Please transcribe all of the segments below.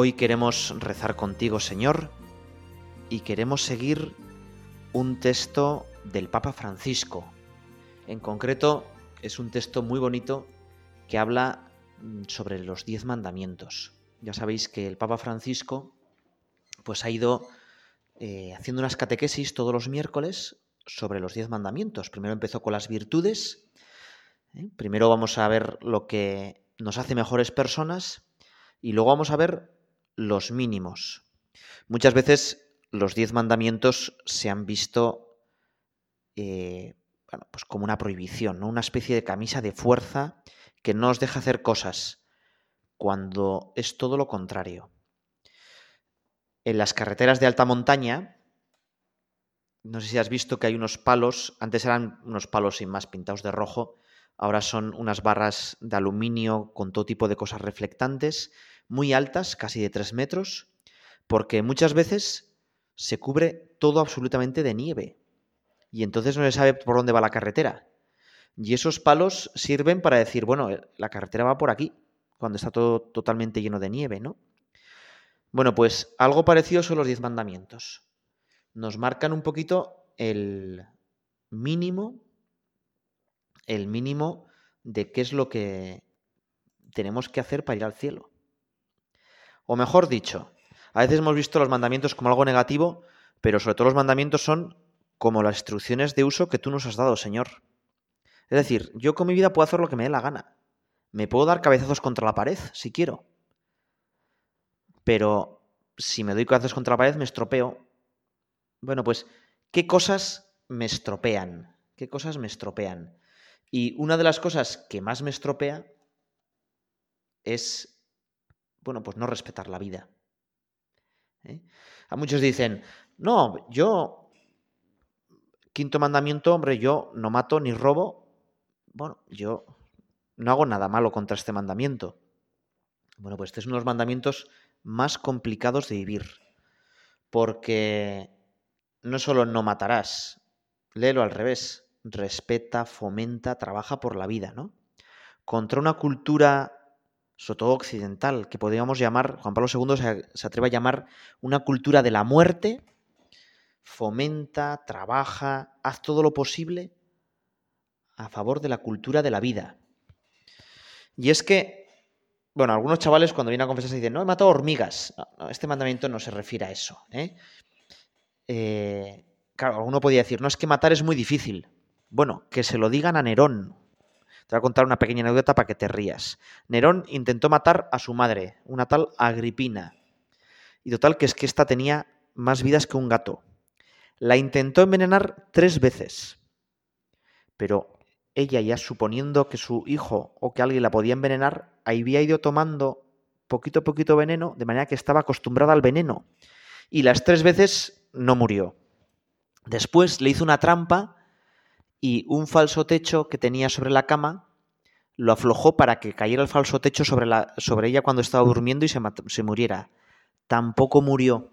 Hoy queremos rezar contigo, Señor, y queremos seguir un texto del Papa Francisco. En concreto, es un texto muy bonito que habla mm, sobre los diez mandamientos. Ya sabéis que el Papa Francisco pues ha ido eh, haciendo unas catequesis todos los miércoles sobre los diez mandamientos. Primero empezó con las virtudes. ¿eh? Primero vamos a ver lo que nos hace mejores personas y luego vamos a ver los mínimos. Muchas veces los diez mandamientos se han visto eh, pues como una prohibición, una especie de camisa de fuerza que no os deja hacer cosas, cuando es todo lo contrario. En las carreteras de alta montaña, no sé si has visto que hay unos palos, antes eran unos palos sin más pintados de rojo, ahora son unas barras de aluminio con todo tipo de cosas reflectantes muy altas, casi de 3 metros, porque muchas veces se cubre todo absolutamente de nieve y entonces no se sabe por dónde va la carretera. Y esos palos sirven para decir, bueno, eh, la carretera va por aquí, cuando está todo totalmente lleno de nieve, ¿no? Bueno, pues algo parecido son los diez mandamientos. Nos marcan un poquito el mínimo, el mínimo de qué es lo que tenemos que hacer para ir al cielo. O mejor dicho, a veces hemos visto los mandamientos como algo negativo, pero sobre todo los mandamientos son como las instrucciones de uso que tú nos has dado, Señor. Es decir, yo con mi vida puedo hacer lo que me dé la gana. Me puedo dar cabezazos contra la pared, si quiero. Pero si me doy cabezazos contra la pared, me estropeo. Bueno, pues, ¿qué cosas me estropean? ¿Qué cosas me estropean? Y una de las cosas que más me estropea es bueno, pues no respetar la vida. ¿eh? A muchos dicen, no, yo, quinto mandamiento, hombre, yo no mato ni robo. Bueno, yo no hago nada malo contra este mandamiento. Bueno, pues este es uno de los mandamientos más complicados de vivir, porque no solo no matarás, léelo al revés, respeta, fomenta, trabaja por la vida, ¿no? Contra una cultura sobre todo occidental, que podríamos llamar, Juan Pablo II se, atreve a llamar una cultura de la muerte, fomenta, trabaja, haz todo lo posible a favor de la cultura de la vida. Y es que, bueno, algunos chavales cuando vienen a confesarse dicen, no, he matado hormigas. este mandamiento no se refiere a eso. ¿eh? Eh, claro, alguno podría decir, no, es que matar es muy difícil. Bueno, que se lo digan a Nerón, te voy a contar una pequeña anécdota para que te rías. Nerón intentó matar a su madre, una tal Agripina. Y total que es que esta tenía más vidas que un gato. La intentó envenenar tres veces. Pero ella ya suponiendo que su hijo o que alguien la podía envenenar, había ido tomando poquito a poquito veneno, de manera que estaba acostumbrada al veneno. Y las tres veces no murió. Después le hizo una trampa y un falso techo que tenía sobre la cama lo aflojó para que cayera el falso techo sobre, la, sobre ella cuando estaba durmiendo y se, se muriera. Tampoco murió.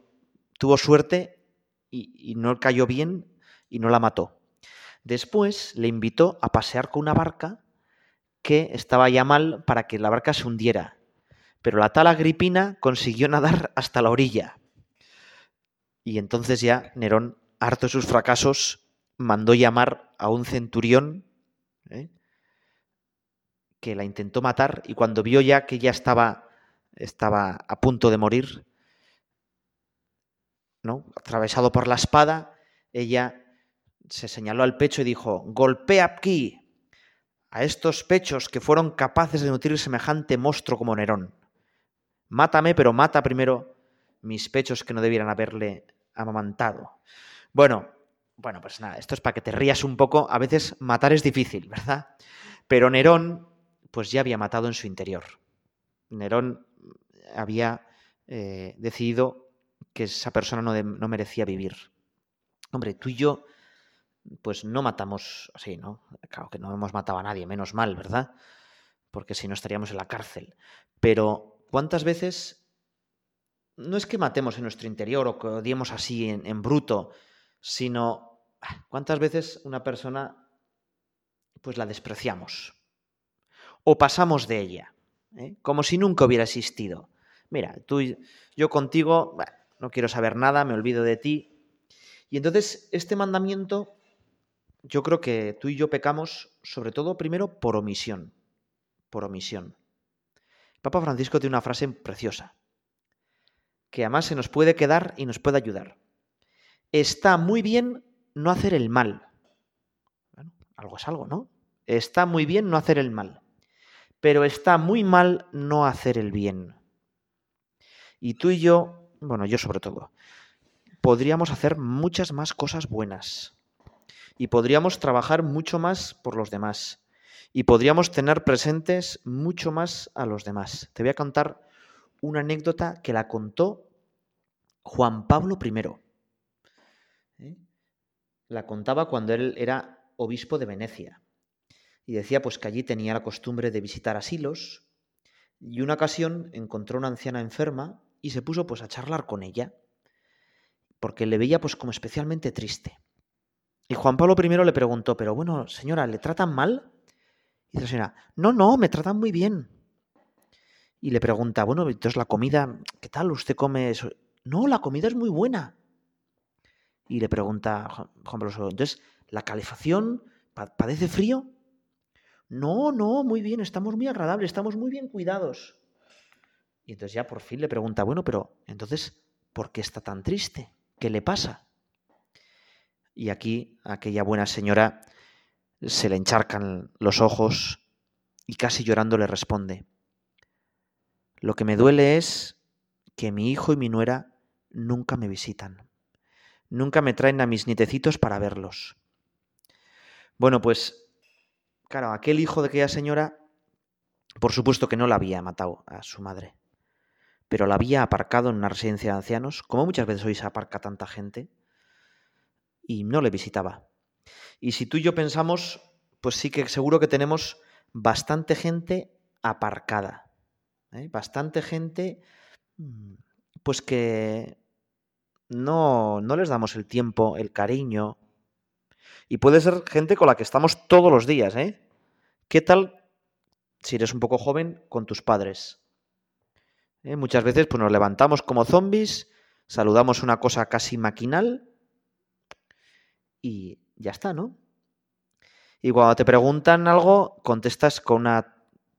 Tuvo suerte y, y no cayó bien y no la mató. Después le invitó a pasear con una barca que estaba ya mal para que la barca se hundiera. Pero la tal Agripina consiguió nadar hasta la orilla. Y entonces ya Nerón, harto de sus fracasos, mandó llamar a un centurión ¿eh? que la intentó matar y cuando vio ya que ya estaba, estaba a punto de morir, ¿no? atravesado por la espada, ella se señaló al pecho y dijo, golpea aquí a estos pechos que fueron capaces de nutrir semejante monstruo como Nerón. Mátame, pero mata primero mis pechos que no debieran haberle amamantado. Bueno, bueno, pues nada, esto es para que te rías un poco. A veces matar es difícil, ¿verdad? Pero Nerón, pues ya había matado en su interior. Nerón había eh, decidido que esa persona no, no merecía vivir. Hombre, tú y yo, pues no matamos así, ¿no? Claro que no hemos matado a nadie, menos mal, ¿verdad? Porque si no estaríamos en la cárcel. Pero, ¿cuántas veces no es que matemos en nuestro interior o que odiemos así en, bruto, sino cuántas veces una persona pues la despreciamos o pasamos de ella, ¿eh? como si nunca hubiera existido. Mira, tú, yo contigo no quiero saber nada, me olvido de ti. Y entonces este mandamiento, yo creo que tú y yo pecamos sobre todo primero por omisión, por omisión. Papa Francisco tiene una frase preciosa que además se nos puede quedar y nos puede ayudar. Está muy bien no hacer el mal. Bueno, algo es algo, ¿no? Está muy bien no hacer el mal, pero está muy mal no hacer el bien. Y tú y yo, bueno, yo sobre todo, podríamos hacer muchas más cosas buenas. Y podríamos trabajar mucho más por los demás. Y podríamos tener presentes mucho más a los demás. Te voy a contar una anécdota que la contó Juan Pablo I. La contaba cuando él era obispo de Venecia. Y decía pues que allí tenía la costumbre de visitar asilos y una ocasión encontró una anciana enferma y se puso pues a charlar con ella porque le veía pues como especialmente triste. Y Juan Pablo I le preguntó, pero bueno, señora, ¿le tratan mal? Y dice la señora, no, no, me tratan muy bien. Y le pregunta, bueno, entonces la comida, ¿qué tal? ¿Usted come eso? No, la comida es muy buena. Y le pregunta Juan Pablo entonces, ¿la calefacción padece frío? No, no, muy bien, estamos muy agradables, estamos muy bien cuidados. Y entonces ya por fin le pregunta, bueno, pero entonces, ¿por qué está tan triste? ¿Qué le pasa? Y aquí aquella buena señora se le encharcan los ojos y casi llorando le responde, lo que me duele es que mi hijo y mi nuera nunca me visitan. Nunca me traen a mis nietecitos para verlos. Bueno, pues, claro, aquel hijo de aquella señora, por supuesto que no la había matado a su madre, pero la había aparcado en una residencia de ancianos, como muchas veces hoy se aparca tanta gente, y no le visitaba. Y si tú y yo pensamos, pues sí que seguro que tenemos bastante gente aparcada, ¿eh? bastante gente mm, pues que no, no les damos el tiempo, el cariño. Y puede ser gente con la que estamos todos los días, ¿eh? ¿Qué tal si eres un poco joven con tus padres? ¿Eh? Muchas veces pues, nos levantamos como zombies, saludamos una cosa casi maquinal y ya está, ¿no? Y cuando te preguntan algo, contestas con una...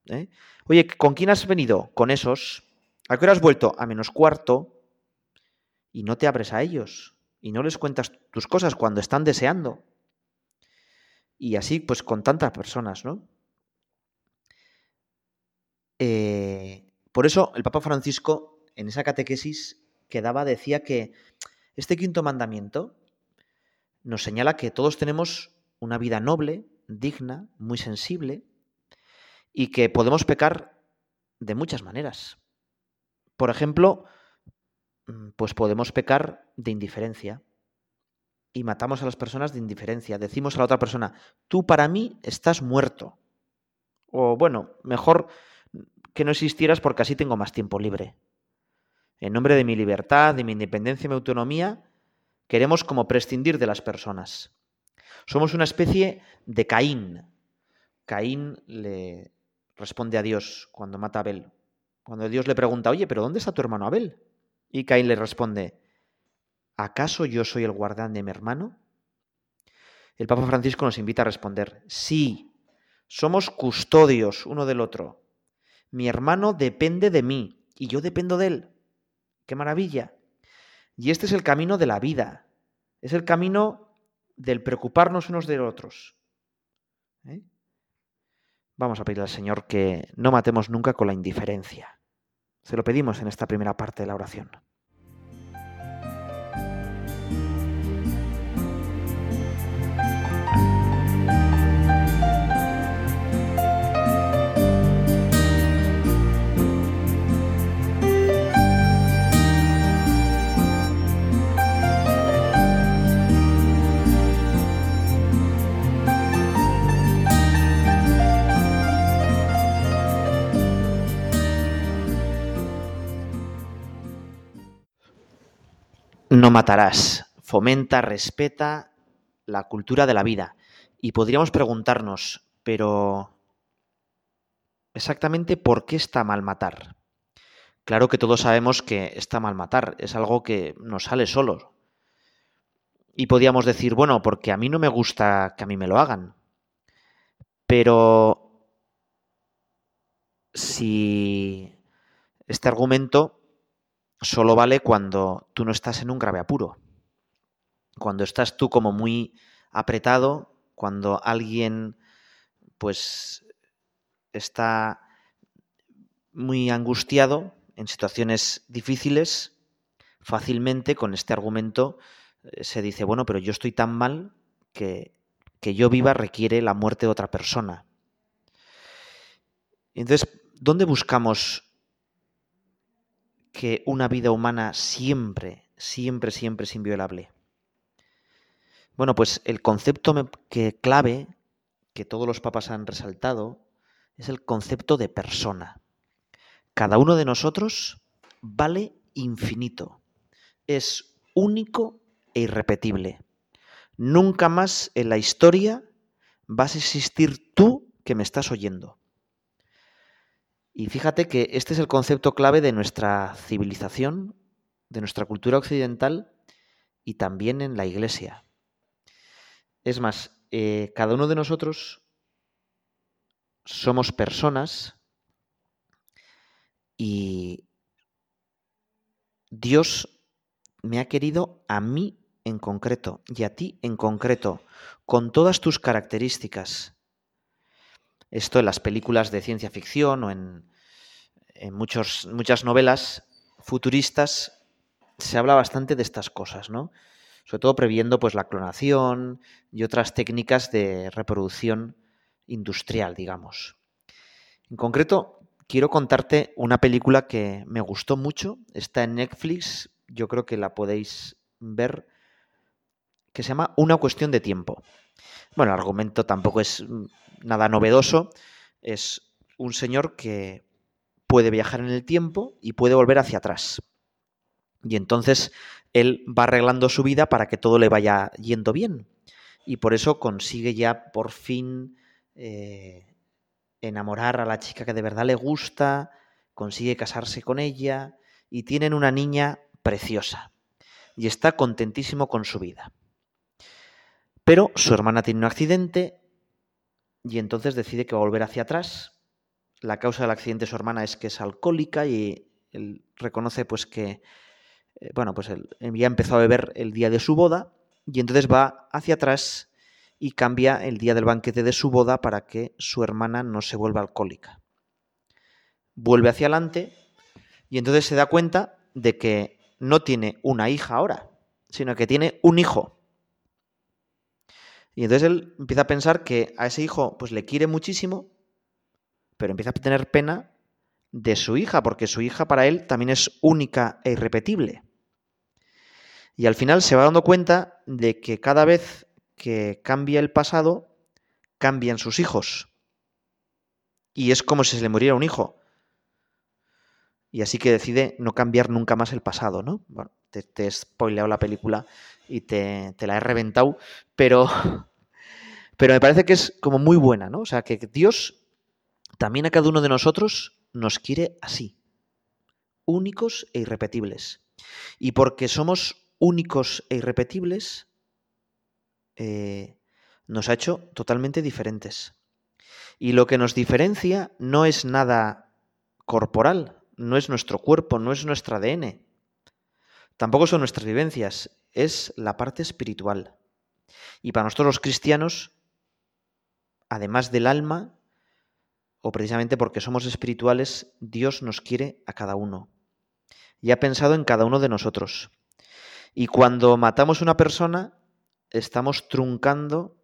¿eh? Oye, ¿con quién has venido? Con esos. ¿A qué hora has vuelto? A menos cuarto y no te abres a ellos y no les cuentas tus cosas cuando están deseando. Y así, pues con tantas personas, ¿no? Eh, por eso el Papa Francisco, en esa catequesis que daba, decía que este quinto mandamiento nos señala que todos tenemos una vida noble, digna, muy sensible, y que podemos pecar de muchas maneras. Por ejemplo, pues podemos pecar de indiferencia y matamos a las personas de indiferencia. Decimos a la otra persona, tú para mí estás muerto. O bueno, mejor que no existieras porque así tengo más tiempo libre. En nombre de mi libertad, de mi independencia y mi autonomía, queremos como prescindir de las personas. Somos una especie de Caín. Caín le responde a Dios cuando mata a Abel. Cuando Dios le pregunta, oye, pero ¿dónde está tu hermano Abel? Y Caín le responde, ¿acaso yo soy el guardián de mi hermano? El Papa Francisco nos invita a responder, sí, somos custodios uno del otro. Mi hermano depende de mí y yo dependo de él. ¡Qué maravilla! Y este es el camino de la vida, es el camino del preocuparnos unos de otros. ¿Eh? Vamos a pedirle al Señor que no matemos nunca con la indiferencia. Se lo pedimos en esta primera parte de la oración. No matarás, fomenta, respeta la cultura de la vida. Y podríamos preguntarnos, pero exactamente por qué está mal matar. Claro que todos sabemos que está mal matar, es algo que nos sale solo. Y podríamos decir, bueno, porque a mí no me gusta que a mí me lo hagan. Pero si este argumento solo vale cuando tú no estás en un grave apuro. Cuando estás tú como muy apretado, cuando alguien pues está muy angustiado en situaciones difíciles, fácilmente con este argumento eh, se dice, bueno, pero yo estoy tan mal que, que yo viva requiere la muerte de otra persona. Entonces, ¿dónde buscamos que una vida humana siempre, siempre, siempre es inviolable? Bueno, pues el concepto que clave que todos los papas han resaltado es el concepto de persona. Cada uno de nosotros vale infinito, es único e irrepetible. Nunca más en la historia vas a existir tú que me estás oyendo. Y fíjate que este es el concepto clave de nuestra civilización, de nuestra cultura occidental y también en la iglesia. Es más, eh, cada uno de nosotros somos personas y Dios me ha querido a mí en concreto y a ti en concreto, con todas tus características. Esto en las películas de ciencia ficción o en, muchos, muchas novelas futuristas se habla bastante de estas cosas, ¿no? Sobre todo previendo pues la clonación y otras técnicas de reproducción industrial, digamos. En concreto, quiero contarte una película que me gustó mucho, está en Netflix, yo creo que la podéis ver, que se llama Una cuestión de tiempo. Bueno, el argumento tampoco es nada novedoso, es un señor que puede viajar en el tiempo y puede volver hacia atrás. Y entonces él va arreglando su vida para que todo le vaya yendo bien. Y por eso consigue ya por fin eh, enamorar a la chica que de verdad le gusta, consigue casarse con ella y tienen una niña preciosa. Y está contentísimo con su vida. Pero su hermana tiene un accidente y entonces decide que va a volver hacia atrás. La causa del accidente de su hermana es que es alcohólica y él reconoce pues que eh, bueno, pues él ya empezó a beber el día de su boda y entonces va hacia atrás y cambia el día del banquete de su boda para que su hermana no se vuelva alcohólica. Vuelve hacia adelante y entonces se da cuenta de que no tiene una hija ahora, sino que tiene un hijo. Y entonces él empieza a pensar que a ese hijo pues le quiere muchísimo, pero empieza a tener pena de su hija, porque su hija para él también es única e irrepetible. Y al final se va dando cuenta de que cada vez que cambia el pasado, cambian sus hijos. Y es como si se le muriera un hijo. Y así que decide no cambiar nunca más el pasado, ¿no? Bueno, te, he spoileado la película y te, la he reventado, pero, pero me parece que es como muy buena, ¿no? O sea, que Dios también a cada uno de nosotros nos quiere así, únicos e irrepetibles. Y porque somos únicos e irrepetibles, eh, nos ha hecho totalmente diferentes. Y lo que nos diferencia no es nada corporal, no es nuestro cuerpo, no es nuestro ADN, tampoco son nuestras vivencias, es la parte espiritual. Y para nosotros los cristianos, además del alma, o precisamente porque somos espirituales, Dios nos quiere a cada uno. Y ha pensado en cada uno de nosotros. Y cuando matamos una persona, estamos truncando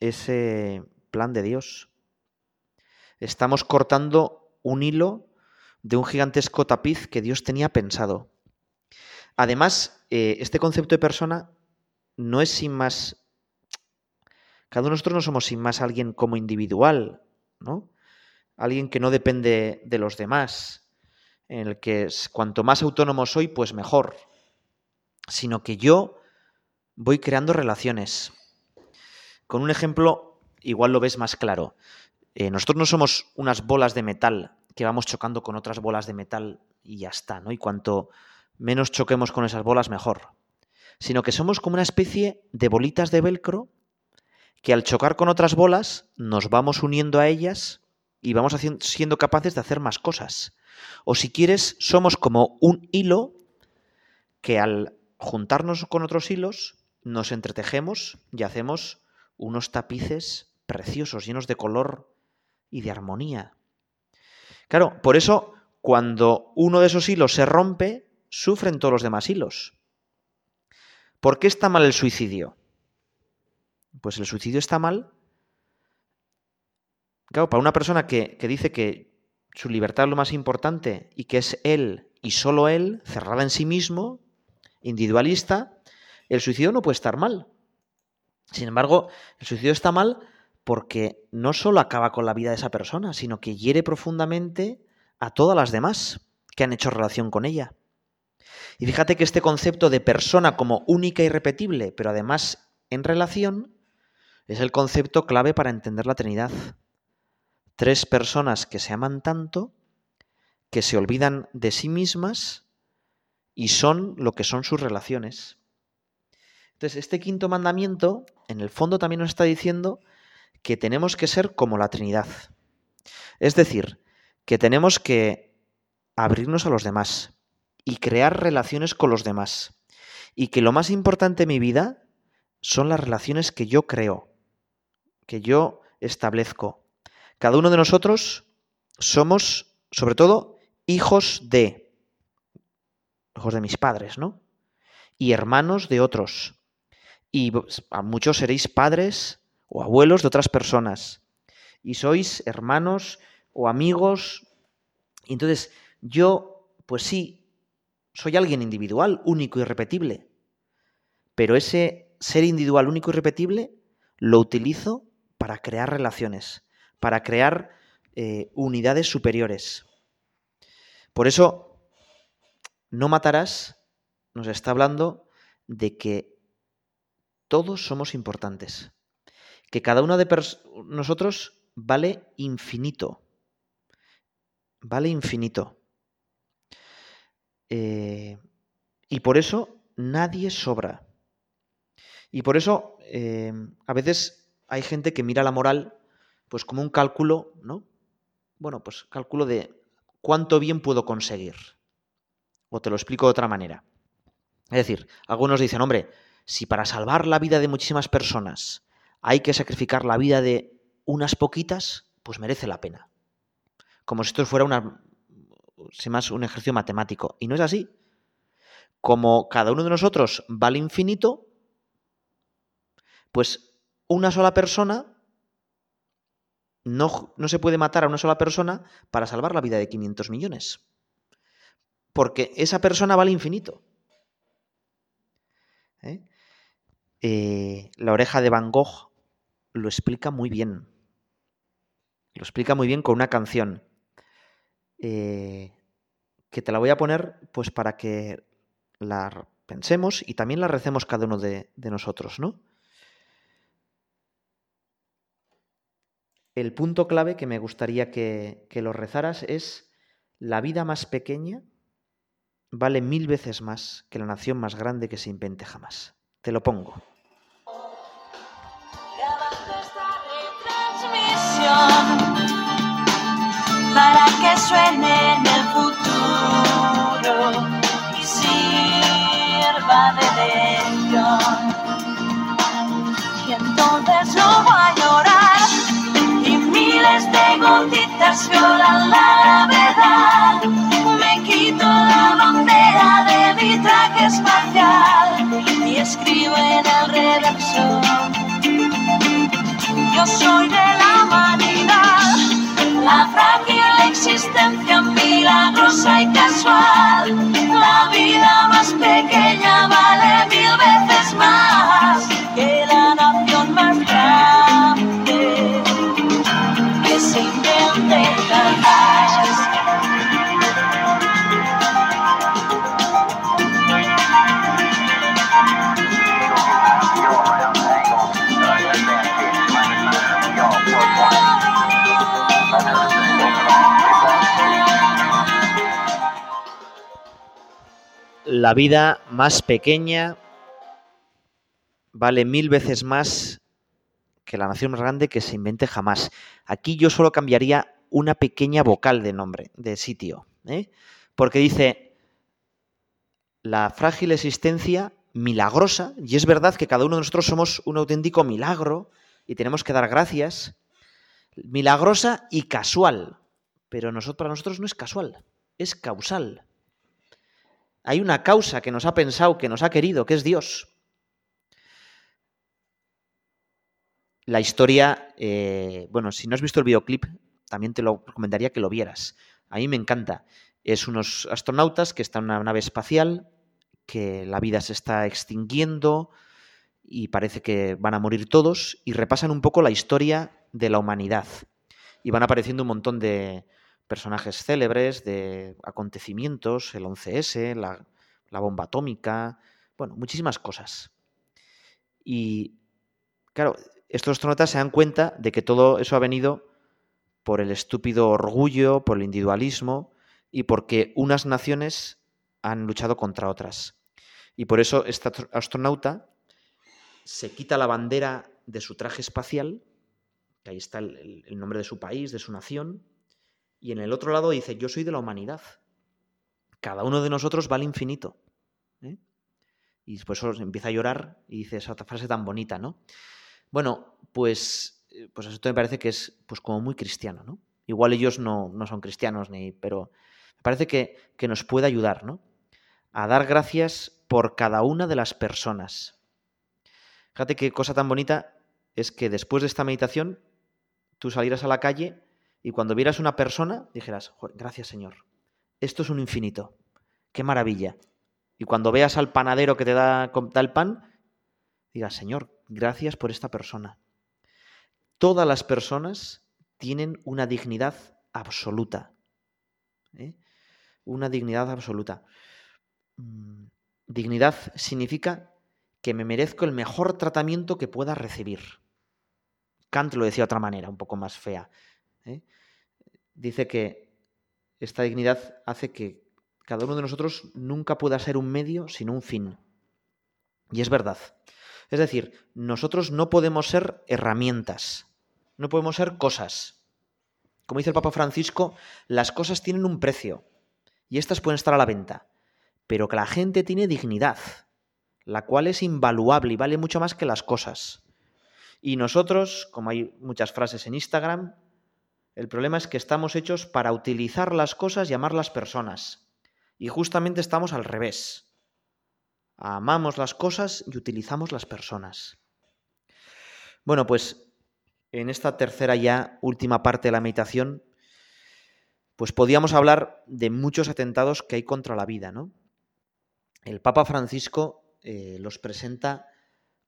ese plan de Dios. Estamos cortando un hilo de un gigantesco tapiz que Dios tenía pensado. Además, eh, este concepto de persona no es sin más... Cada uno de nosotros no somos sin más alguien como individual, ¿no? Alguien que no depende de los demás, en el que cuanto más autónomo soy, pues mejor. sino que yo voy creando relaciones. Con un ejemplo, igual lo ves más claro. Eh, nosotros no somos unas bolas de metal que vamos chocando con otras bolas de metal y ya está, ¿no? Y cuanto menos choquemos con esas bolas, mejor. Sino que somos como una especie de bolitas de velcro que al chocar con otras bolas nos vamos uniendo a ellas y vamos siendo capaces de hacer más cosas. O si quieres, somos como un hilo que al juntarnos con otros hilos nos entretejemos y hacemos unos tapices preciosos, llenos de color y de armonía. Claro, por eso cuando uno de esos hilos se rompe, sufren todos los demás hilos. ¿Por qué está mal el suicidio? Pues el suicidio está mal. Claro, para una persona que, que dice que su libertad es lo más importante y que es él y solo él, cerrada en sí mismo, individualista, el suicidio no puede estar mal. Sin embargo, el suicidio está mal porque no solo acaba con la vida de esa persona, sino que hiere profundamente a todas las demás que han hecho relación con ella. Y fíjate que este concepto de persona como única y repetible, pero además en relación, es el concepto clave para entender la Trinidad. Tres personas que se aman tanto, que se olvidan de sí mismas y son lo que son sus relaciones. Entonces, este quinto mandamiento, en el fondo también nos está diciendo que tenemos que ser como la Trinidad. Es decir, que tenemos que abrirnos a los demás y crear relaciones con los demás. Y que lo más importante en mi vida son las relaciones que yo creo, que yo establezco. Cada uno de nosotros somos, sobre todo, hijos de, hijos de mis padres, ¿no? Y hermanos de otros. Y a muchos seréis padres o abuelos de otras personas. Y sois hermanos o amigos. Y entonces yo, pues sí, soy alguien individual, único y repetible. Pero ese ser individual, único y repetible, lo utilizo para crear relaciones, para crear eh, unidades superiores. Por eso, no matarás nos está hablando de que todos somos importantes, que cada uno de nosotros vale infinito vale infinito. Eh, y por eso nadie sobra. Y por eso eh, a veces hay gente que mira la moral pues como un cálculo, ¿no? Bueno, pues cálculo de cuánto bien puedo conseguir. O te lo explico de otra manera. Es decir, algunos dicen, hombre, si para salvar la vida de muchísimas personas hay que sacrificar la vida de unas poquitas, pues merece la pena como si esto fuera una, más un ejercicio matemático. Y no es así. Como cada uno de nosotros vale infinito, pues una sola persona no, no, se puede matar a una sola persona para salvar la vida de 500 millones. Porque esa persona vale infinito. ¿Eh? Eh, la oreja de Van Gogh lo explica muy bien. Lo explica muy bien con una canción. Eh, que te la voy a poner pues para que la pensemos y también la recemos cada uno de, nosotros, ¿no? El punto clave que me gustaría que, que lo rezaras es la vida más pequeña vale mil veces más que la nación más grande que se invente jamás. Te lo pongo para que suene en el futuro y sirva de lección. Y entonces no va a llorar y miles de gotitas violan la gravedad. Me quito la bandera de mi traje espacial y escribo en el reverso. Yo soy de la humanidad, la frágil existencia milagrosa y casual. La vida más pequeña vale mil veces más que la nación más grande que se La vida más pequeña vale mil veces más que la nación más grande que se invente jamás. Aquí yo solo cambiaría una pequeña vocal de nombre, de sitio, ¿eh? porque dice la frágil existencia milagrosa, y es verdad que cada uno de nosotros somos un auténtico milagro y tenemos que dar gracias, milagrosa y casual, pero para nosotros no es casual, es causal. Hay una causa que nos ha pensado, que nos ha querido, que es Dios. La historia, eh, bueno, si no has visto el videoclip, también te lo recomendaría que lo vieras. A mí me encanta. Es unos astronautas que están en una nave espacial, que la vida se está extinguiendo y parece que van a morir todos, y repasan un poco la historia de la humanidad. Y van apareciendo un montón de, personajes célebres de acontecimientos, el 11S, la, bomba atómica, bueno, muchísimas cosas. Y claro, estos astronautas se dan cuenta de que todo eso ha venido por el estúpido orgullo, por el individualismo y porque unas naciones han luchado contra otras. Y por eso este astronauta se quita la bandera de su traje espacial, que ahí está el nombre de su país, de su nación, y en el otro lado dice, yo soy de la humanidad. Cada uno de nosotros va al infinito. ¿eh? Y después empieza a llorar y dice esa frase tan bonita, ¿no? Bueno, pues, eh, pues esto me parece que es pues como muy cristiano, ¿no? Igual ellos no, no son cristianos, ni, pero me parece que, que nos puede ayudar, ¿no? A dar gracias por cada una de las personas. Fíjate qué cosa tan bonita es que después de esta meditación tú salieras a la calle y cuando vieras una persona, dijeras, gracias Señor, esto es un infinito, qué maravilla. Y cuando veas al panadero que te da, el pan, digas, Señor, gracias por esta persona. Todas las personas tienen una dignidad absoluta. ¿eh? Una dignidad absoluta. Mm, dignidad significa que me merezco el mejor tratamiento que pueda recibir. Kant lo decía de otra manera, un poco más fea. ¿eh? Dice que esta dignidad hace que cada uno de nosotros nunca pueda ser un medio sino un fin. Y es verdad. Es decir, nosotros no podemos ser herramientas, no podemos ser cosas. Como dice el Papa Francisco, las cosas tienen un precio y estas pueden estar a la venta, pero que la gente tiene dignidad, la cual es invaluable y vale mucho más que las cosas. Y nosotros, como hay muchas frases en Instagram, el problema es que estamos hechos para utilizar las cosas y amar las personas. Y justamente estamos al revés. Amamos las cosas y utilizamos las personas. Bueno, pues en esta tercera ya última parte de la meditación, pues podíamos hablar de muchos atentados que hay contra la vida, ¿no? El Papa Francisco eh, los presenta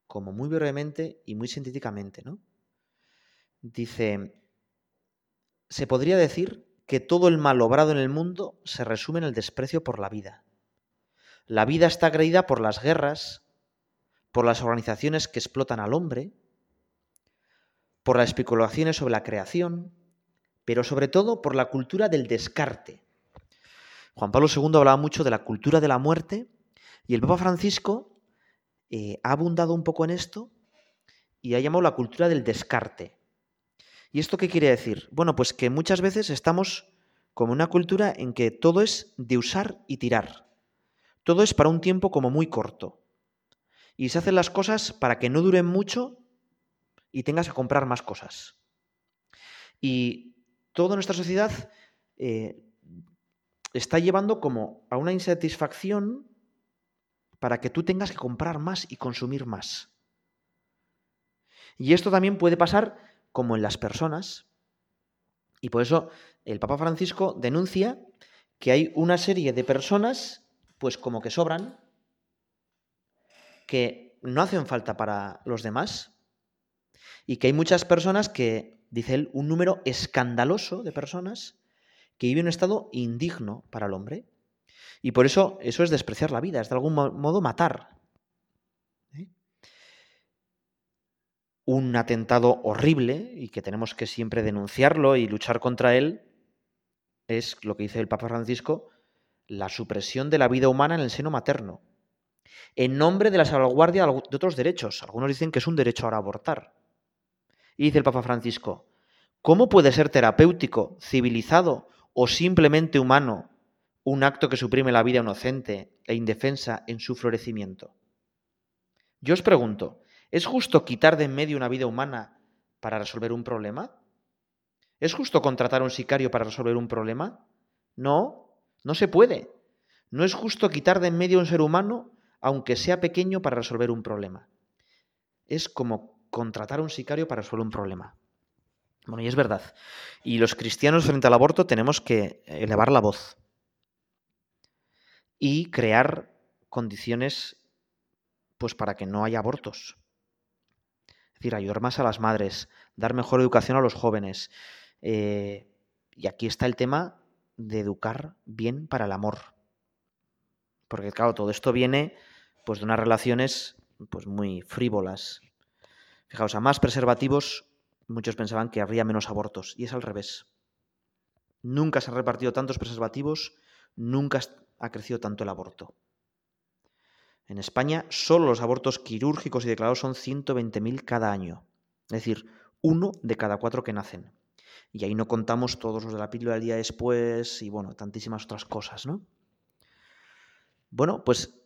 como muy brevemente y muy sintéticamente, ¿no? Dice, se podría decir que todo el mal obrado en el mundo se resume en el desprecio por la vida. La vida está agredida por las guerras, por las organizaciones que explotan al hombre, por las especulaciones sobre la creación, pero sobre todo por la cultura del descarte. Juan Pablo II hablaba mucho de la cultura de la muerte y el Papa Francisco eh, ha abundado un poco en esto y ha llamado la cultura del descarte. ¿Y esto qué quiere decir? Bueno, pues que muchas veces estamos como una cultura en que todo es de usar y tirar. Todo es para un tiempo como muy corto. Y se hacen las cosas para que no duren mucho y tengas que comprar más cosas. Y toda nuestra sociedad eh, está llevando como a una insatisfacción para que tú tengas que comprar más y consumir más. Y esto también puede pasar como en las personas. Y por eso el Papa Francisco denuncia que hay una serie de personas, pues como que sobran, que no hacen falta para los demás, y que hay muchas personas que, dice él, un número escandaloso de personas que viven en un estado indigno para el hombre. Y por eso eso es despreciar la vida, es de algún modo matar. Un atentado horrible y que tenemos que siempre denunciarlo y luchar contra él, es lo que dice el Papa Francisco, la supresión de la vida humana en el seno materno, en nombre de la salvaguardia de otros derechos. Algunos dicen que es un derecho ahora abortar. Y dice el Papa Francisco, ¿cómo puede ser terapéutico, civilizado o simplemente humano un acto que suprime la vida inocente e indefensa en su florecimiento? Yo os pregunto, ¿es justo quitar de en medio una vida humana para resolver un problema? ¿Es justo contratar a un sicario para resolver un problema? No, no se puede. No es justo quitar de en medio a un ser humano, aunque sea pequeño, para resolver un problema. Es como contratar a un sicario para resolver un problema. Bueno, y es verdad. Y los cristianos frente al aborto tenemos que elevar la voz y crear condiciones pues para que no haya abortos. Es decir, ayudar más a las madres, dar mejor educación a los jóvenes. Eh, y aquí está el tema de educar bien para el amor. Porque claro, todo esto viene pues de unas relaciones pues muy frívolas. Fijaos, a más preservativos, muchos pensaban que habría menos abortos, y es al revés. Nunca se han repartido tantos preservativos, nunca ha crecido tanto el aborto. En España, solo los abortos quirúrgicos y declarados son 120.000 cada año. Es decir, uno de cada cuatro que nacen. Y ahí no contamos todos los de la píldora del día después y, bueno, tantísimas otras cosas, ¿no? Bueno, pues,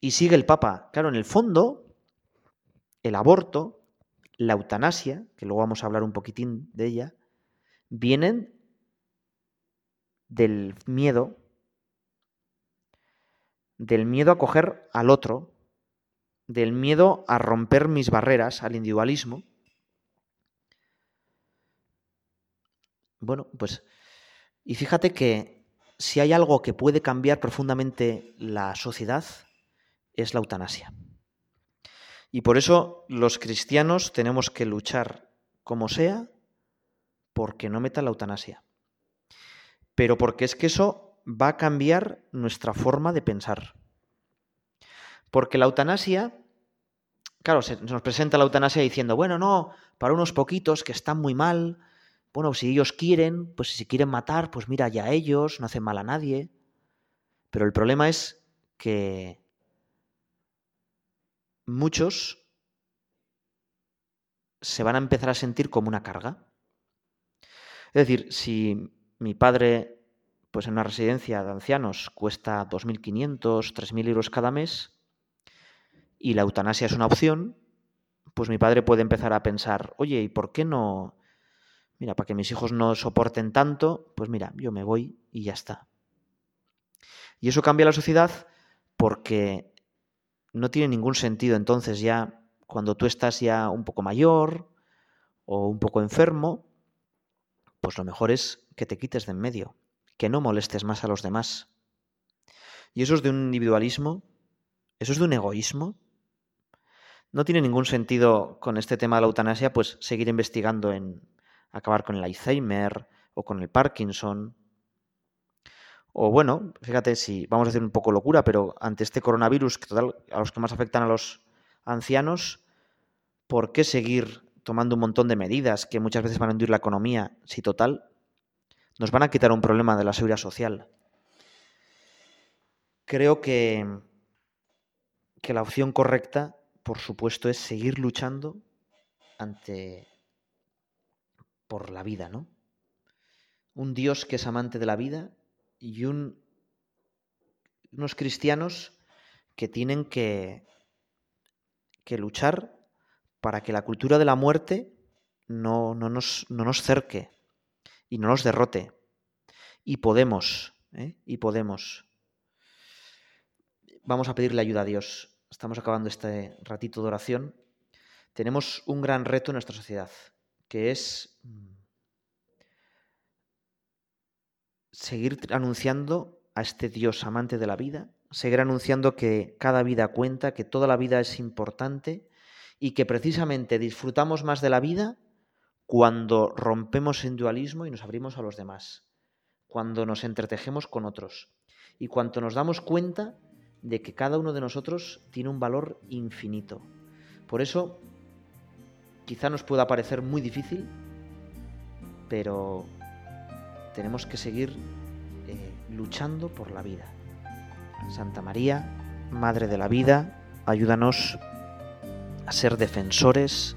y sigue el Papa. Claro, en el fondo, el aborto, la eutanasia, que luego vamos a hablar un poquitín de ella, vienen del miedo del miedo a coger al otro, del miedo a romper mis barreras, al individualismo. Bueno, pues, y fíjate que si hay algo que puede cambiar profundamente la sociedad, es la eutanasia. Y por eso los cristianos tenemos que luchar como sea porque no meta la eutanasia. Pero porque es que eso va a cambiar nuestra forma de pensar. Porque la eutanasia, claro, se nos presenta la eutanasia diciendo, bueno, no, para unos poquitos que están muy mal, bueno, si ellos quieren, pues si quieren matar, pues mira, ya ellos, no hacen mal a nadie. Pero el problema es que muchos se van a empezar a sentir como una carga. Es decir, si mi padre pues en una residencia de ancianos cuesta 2.500, 3.000 euros cada mes y la eutanasia es una opción, pues mi padre puede empezar a pensar, oye, ¿y por qué no? Mira, para que mis hijos no soporten tanto, pues mira, yo me voy y ya está. Y eso cambia la sociedad porque no tiene ningún sentido entonces ya cuando tú estás ya un poco mayor o un poco enfermo, pues lo mejor es que te quites de en medio que no molestes más a los demás. Y eso es de un individualismo, eso es de un egoísmo. No tiene ningún sentido con este tema de la eutanasia, pues seguir investigando en acabar con el Alzheimer o con el Parkinson. O bueno, fíjate si vamos a hacer un poco locura, pero ante este coronavirus, que total, a los que más afectan a los ancianos, ¿por qué seguir tomando un montón de medidas que muchas veces van a hundir la economía si total nos van a quitar un problema de la seguridad social. Creo que, que la opción correcta, por supuesto, es seguir luchando ante por la vida, ¿no? Un Dios que es amante de la vida y un, unos cristianos que tienen que, que luchar para que la cultura de la muerte no, no, nos, no nos cerque, y no nos derrote. Y podemos, ¿eh? y podemos. Vamos a pedirle ayuda a Dios. Estamos acabando este ratito de oración. Tenemos un gran reto en nuestra sociedad, que es mm, seguir anunciando a este Dios amante de la vida, seguir anunciando que cada vida cuenta, que toda la vida es importante y que precisamente disfrutamos más de la vida cuando rompemos el dualismo y nos abrimos a los demás, cuando nos entretejemos con otros y cuando nos damos cuenta de que cada uno de nosotros tiene un valor infinito. Por eso, quizá nos pueda parecer muy difícil, pero tenemos que seguir eh, luchando por la vida. Santa María, Madre de la Vida, ayúdanos a ser defensores